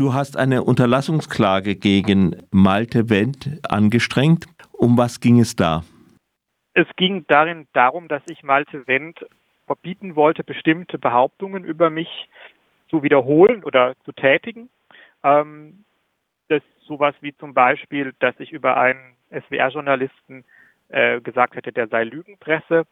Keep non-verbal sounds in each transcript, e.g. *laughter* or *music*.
Du hast eine Unterlassungsklage gegen Malte Wendt angestrengt. Um was ging es da? Es ging darin darum, dass ich Malte Wendt verbieten wollte, bestimmte Behauptungen über mich zu wiederholen oder zu tätigen. Ähm, das sowas wie zum Beispiel, dass ich über einen SWR-Journalisten äh, gesagt hätte, der sei Lügenpresse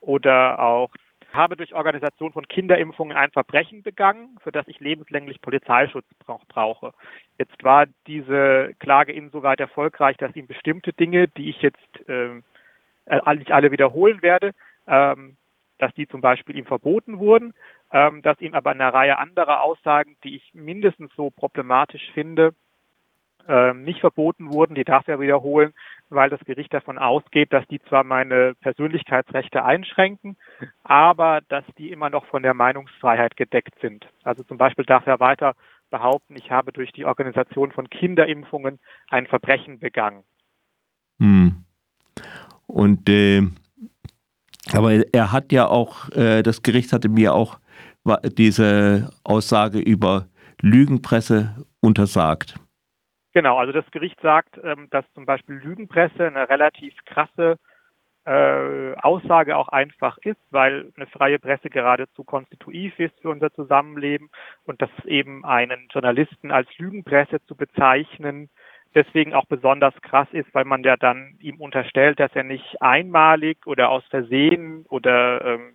oder auch habe durch Organisation von Kinderimpfungen ein Verbrechen begangen, für das ich lebenslänglich Polizeischutz brauche. Jetzt war diese Klage insoweit erfolgreich, dass ihm bestimmte Dinge, die ich jetzt äh, nicht alle wiederholen werde, ähm, dass die zum Beispiel ihm verboten wurden, ähm, dass ihm aber eine Reihe anderer Aussagen, die ich mindestens so problematisch finde, ähm, nicht verboten wurden, die darf er wiederholen, weil das Gericht davon ausgeht, dass die zwar meine Persönlichkeitsrechte einschränken, aber dass die immer noch von der Meinungsfreiheit gedeckt sind. Also zum Beispiel darf er weiter behaupten, ich habe durch die Organisation von Kinderimpfungen ein Verbrechen begangen. Hm. Und äh, aber er hat ja auch, äh, das Gericht hatte mir auch diese Aussage über Lügenpresse untersagt. Genau, also das Gericht sagt, ähm, dass zum Beispiel Lügenpresse eine relativ krasse äh, Aussage auch einfach ist, weil eine freie Presse geradezu konstitutiv ist für unser Zusammenleben und dass eben einen Journalisten als Lügenpresse zu bezeichnen, deswegen auch besonders krass ist, weil man ja dann ihm unterstellt, dass er nicht einmalig oder aus Versehen oder ähm,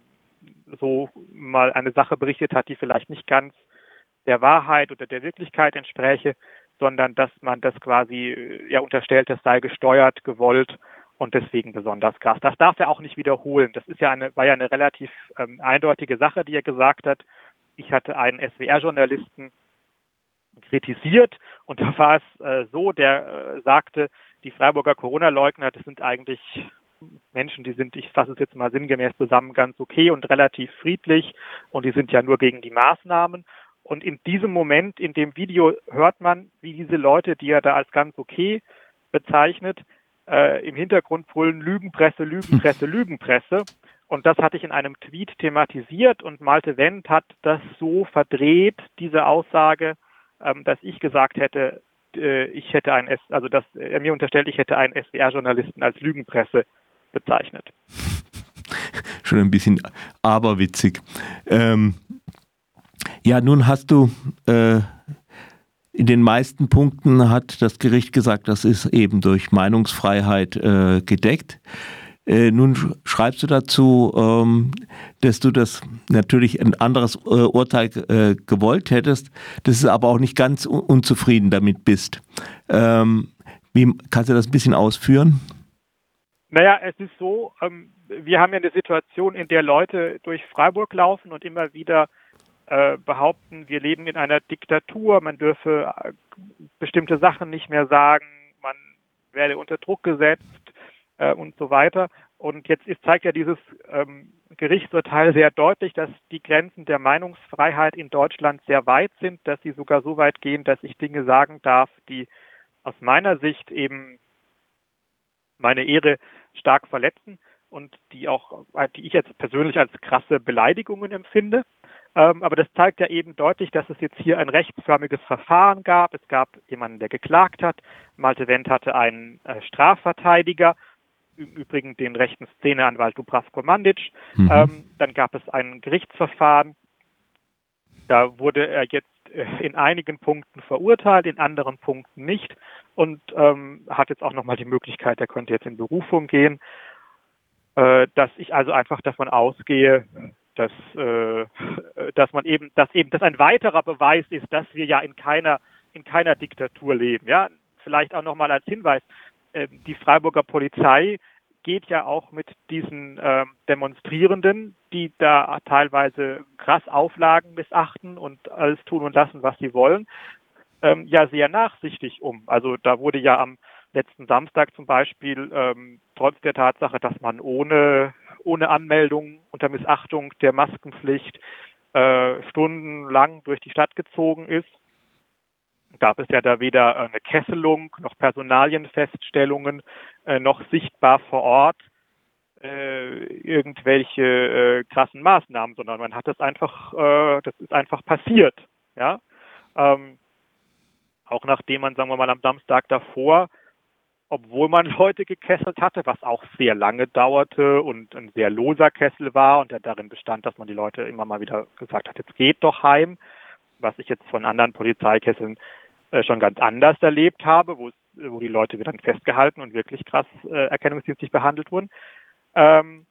so mal eine Sache berichtet hat, die vielleicht nicht ganz der Wahrheit oder der Wirklichkeit entspräche, sondern dass man das quasi äh, ja unterstellt, es sei gesteuert, gewollt und deswegen besonders krass. Das darf er auch nicht wiederholen. Das ist ja eine, war ja eine relativ ähm, eindeutige Sache, die er gesagt hat. Ich hatte einen SWR-Journalisten kritisiert und *laughs* da war es äh, so, der äh, sagte, die Freiburger Corona-Leugner, das sind eigentlich Menschen, die sind, ich fasse es jetzt mal sinngemäß zusammen, ganz okay und relativ friedlich und die sind ja nur gegen die Maßnahmen. Und in diesem Moment, in dem Video, hört man, wie diese Leute, die er da als ganz okay bezeichnet, äh, im Hintergrund brüllen Lügenpresse, Lügenpresse, *laughs* Lügenpresse. Und das hatte ich in einem Tweet thematisiert und Malte Wendt hat das so verdreht, diese Aussage, ähm, dass ich gesagt hätte, äh, ich hätte ein, S also dass er mir unterstellt, ich hätte einen SWR-Journalisten als Lügenpresse bezeichnet. *laughs* Schon ein bisschen aberwitzig. Ähm, ja, nun hast du äh, in den meisten Punkten hat das Gericht gesagt, das ist eben durch Meinungsfreiheit äh, gedeckt. Äh, nun schreibst du dazu, ähm, dass du das natürlich ein anderes äh, Urteil äh, gewollt hättest, dass du aber auch nicht ganz un unzufrieden damit bist. Ähm, wie, kannst du das ein bisschen ausführen? Naja, es ist so, ähm, wir haben ja eine Situation, in der Leute durch Freiburg laufen und immer wieder äh, behaupten, wir leben in einer Diktatur, man dürfe äh, bestimmte Sachen nicht mehr sagen, man werde unter Druck gesetzt äh, und so weiter. Und jetzt ist, zeigt ja dieses ähm, Gerichtsurteil sehr deutlich, dass die Grenzen der Meinungsfreiheit in Deutschland sehr weit sind, dass sie sogar so weit gehen, dass ich Dinge sagen darf, die aus meiner Sicht eben meine Ehre stark verletzen und die auch, die ich jetzt persönlich als krasse Beleidigungen empfinde. Ähm, aber das zeigt ja eben deutlich, dass es jetzt hier ein rechtsförmiges Verfahren gab. Es gab jemanden, der geklagt hat. Malte Wendt hatte einen äh, Strafverteidiger, im Übrigen den rechten Szeneanwalt Dubravko Mandic. Mhm. Ähm, dann gab es ein Gerichtsverfahren. Da wurde er jetzt äh, in einigen Punkten verurteilt, in anderen Punkten nicht und ähm, hat jetzt auch nochmal die Möglichkeit, er könnte jetzt in Berufung gehen, äh, dass ich also einfach davon ausgehe, dass, äh, dass man eben, dass eben das ein weiterer Beweis ist, dass wir ja in keiner, in keiner Diktatur leben. Ja, vielleicht auch nochmal als Hinweis, äh, die Freiburger Polizei geht ja auch mit diesen äh, Demonstrierenden, die da teilweise krass Auflagen missachten und alles tun und lassen, was sie wollen, ähm, ja sehr nachsichtig um. Also da wurde ja am letzten Samstag zum Beispiel ähm, trotz der Tatsache, dass man ohne ohne Anmeldung unter Missachtung der Maskenpflicht äh, stundenlang durch die Stadt gezogen ist, gab es ja da weder eine Kesselung noch Personalienfeststellungen äh, noch sichtbar vor Ort äh, irgendwelche äh, krassen Maßnahmen, sondern man hat das einfach, äh, das ist einfach passiert, ja. Ähm, auch nachdem man, sagen wir mal, am Samstag davor, obwohl man *laughs* Leute gekesselt hatte, was auch sehr lange dauerte und ein sehr loser Kessel war und der darin bestand, dass man die Leute immer mal wieder gesagt hat, jetzt geht doch heim, was ich jetzt von anderen Polizeikesseln äh, schon ganz anders erlebt habe, wo, wo die Leute wieder festgehalten und wirklich krass äh, erkennungsdienstlich behandelt wurden. Ähm,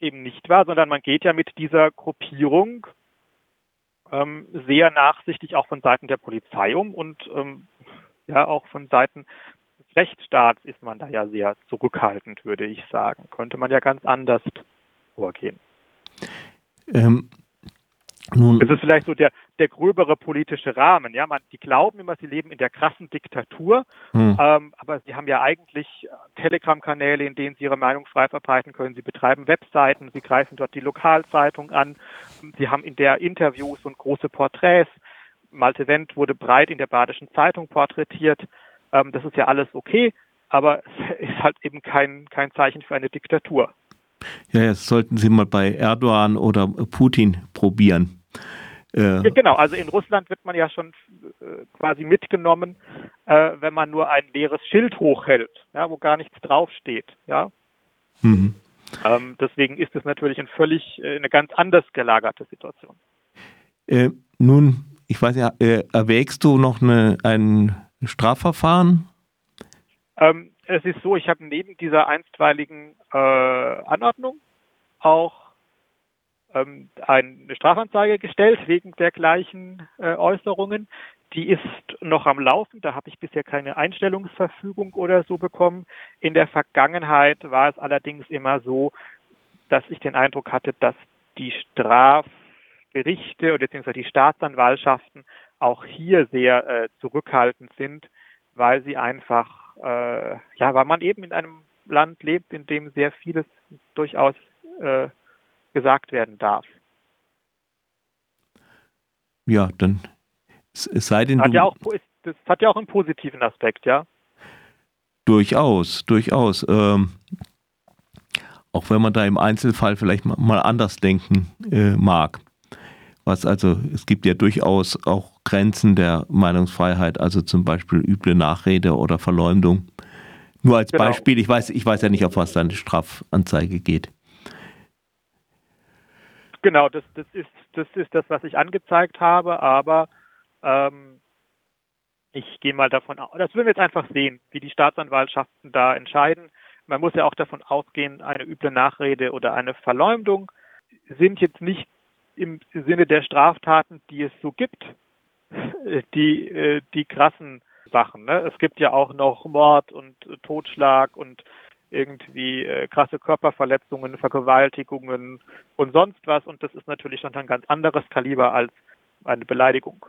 eben nicht war, sondern man geht ja mit dieser Gruppierung ähm, sehr nachsichtig auch von Seiten der Polizei um und ähm, ja auch von Seiten Rechtsstaats ist man da ja sehr zurückhaltend, würde ich sagen. Könnte man ja ganz anders vorgehen. Ähm, nun, das ist vielleicht so der, der gröbere politische Rahmen. Ja, man, die glauben immer, sie leben in der krassen Diktatur, hm. ähm, aber sie haben ja eigentlich Telegram-Kanäle, in denen sie ihre Meinung frei verbreiten können. Sie betreiben Webseiten, sie greifen dort die Lokalzeitung an. Sie haben in der Interviews und große Porträts. Malte Wendt wurde breit in der Badischen Zeitung porträtiert. Ähm, das ist ja alles okay, aber es *laughs* ist halt eben kein, kein Zeichen für eine Diktatur. Ja, das sollten Sie mal bei Erdogan oder Putin probieren. Äh, genau, also in Russland wird man ja schon äh, quasi mitgenommen, äh, wenn man nur ein leeres Schild hochhält, ja, wo gar nichts draufsteht. Ja? Mhm. Ähm, deswegen ist es natürlich ein völlig äh, eine ganz anders gelagerte Situation. Äh, nun, ich weiß ja, äh, erwägst du noch eine, Strafverfahren? Ähm, es ist so, ich habe neben dieser einstweiligen äh, Anordnung auch ähm, eine Strafanzeige gestellt wegen der gleichen äh, Äußerungen. Die ist noch am Laufen. Da habe ich bisher keine Einstellungsverfügung oder so bekommen. In der Vergangenheit war es allerdings immer so, dass ich den Eindruck hatte, dass die Strafgerichte oder beziehungsweise die Staatsanwaltschaften auch hier sehr äh, zurückhaltend sind, weil sie einfach äh, ja, weil man eben in einem Land lebt, in dem sehr vieles durchaus äh, gesagt werden darf. Ja, dann es, sei denn. Hat ja auch, das hat ja auch einen positiven Aspekt, ja. Durchaus, durchaus. Ähm, auch wenn man da im Einzelfall vielleicht mal anders denken äh, mag. Was also, es gibt ja durchaus auch Grenzen der Meinungsfreiheit, also zum Beispiel üble Nachrede oder Verleumdung. Nur als genau. Beispiel, ich weiß, ich weiß ja nicht, auf was deine Strafanzeige geht. Genau, das, das, ist, das ist das, was ich angezeigt habe, aber ähm, ich gehe mal davon aus, das würden wir jetzt einfach sehen, wie die Staatsanwaltschaften da entscheiden. Man muss ja auch davon ausgehen, eine üble Nachrede oder eine Verleumdung sind jetzt nicht im Sinne der Straftaten, die es so gibt, die, äh, die krassen Sachen. Ne? Es gibt ja auch noch Mord und Totschlag und irgendwie äh, krasse Körperverletzungen, Vergewaltigungen und sonst was. Und das ist natürlich schon ein ganz anderes Kaliber als eine Beleidigung.